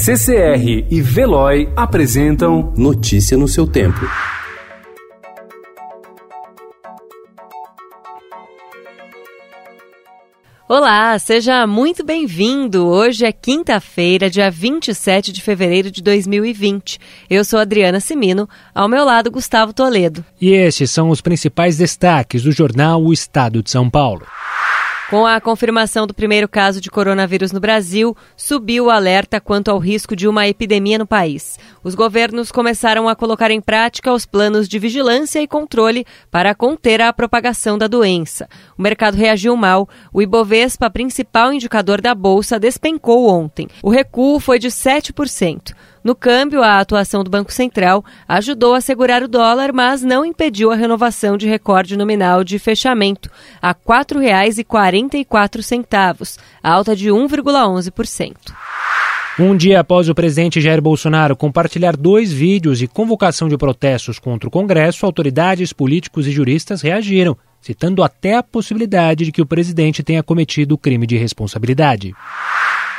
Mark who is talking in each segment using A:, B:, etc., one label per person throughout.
A: CCR e Veloy apresentam
B: Notícia no seu tempo.
C: Olá, seja muito bem-vindo. Hoje é quinta-feira, dia 27 de fevereiro de 2020. Eu sou Adriana Simino, ao meu lado Gustavo Toledo.
D: E estes são os principais destaques do jornal O Estado de São Paulo.
C: Com a confirmação do primeiro caso de coronavírus no Brasil, subiu o alerta quanto ao risco de uma epidemia no país. Os governos começaram a colocar em prática os planos de vigilância e controle para conter a propagação da doença. O mercado reagiu mal. O Ibovespa, principal indicador da bolsa, despencou ontem. O recuo foi de 7%. No câmbio, a atuação do Banco Central ajudou a segurar o dólar, mas não impediu a renovação de recorde nominal de fechamento a R$ 4,44, alta de 1,11%.
D: Um dia após o presidente Jair Bolsonaro compartilhar dois vídeos de convocação de protestos contra o Congresso, autoridades, políticos e juristas reagiram, citando até a possibilidade de que o presidente tenha cometido crime de responsabilidade.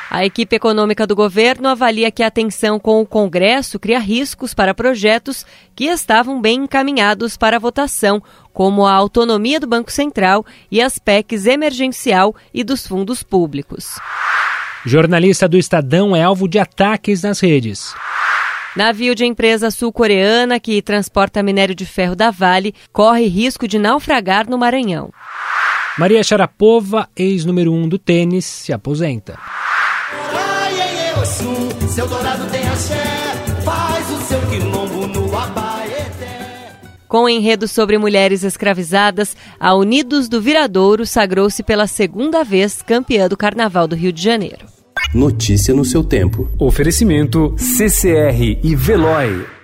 C: A equipe econômica do governo avalia que a tensão com o Congresso cria riscos para projetos que estavam bem encaminhados para votação, como a autonomia do Banco Central e as PECs emergencial e dos fundos públicos.
D: Jornalista do Estadão é alvo de ataques nas redes.
C: Navio de empresa sul-coreana que transporta minério de ferro da Vale corre risco de naufragar no Maranhão.
D: Maria Sharapova, ex-número 1 um do tênis, se aposenta. Seu dourado tem axé, faz o seu quilombo no
C: Abaeté. Com o enredo sobre mulheres escravizadas, a Unidos do Viradouro sagrou-se pela segunda vez campeã do Carnaval do Rio de Janeiro.
B: Notícia no seu tempo.
A: Oferecimento CCR e Veloy.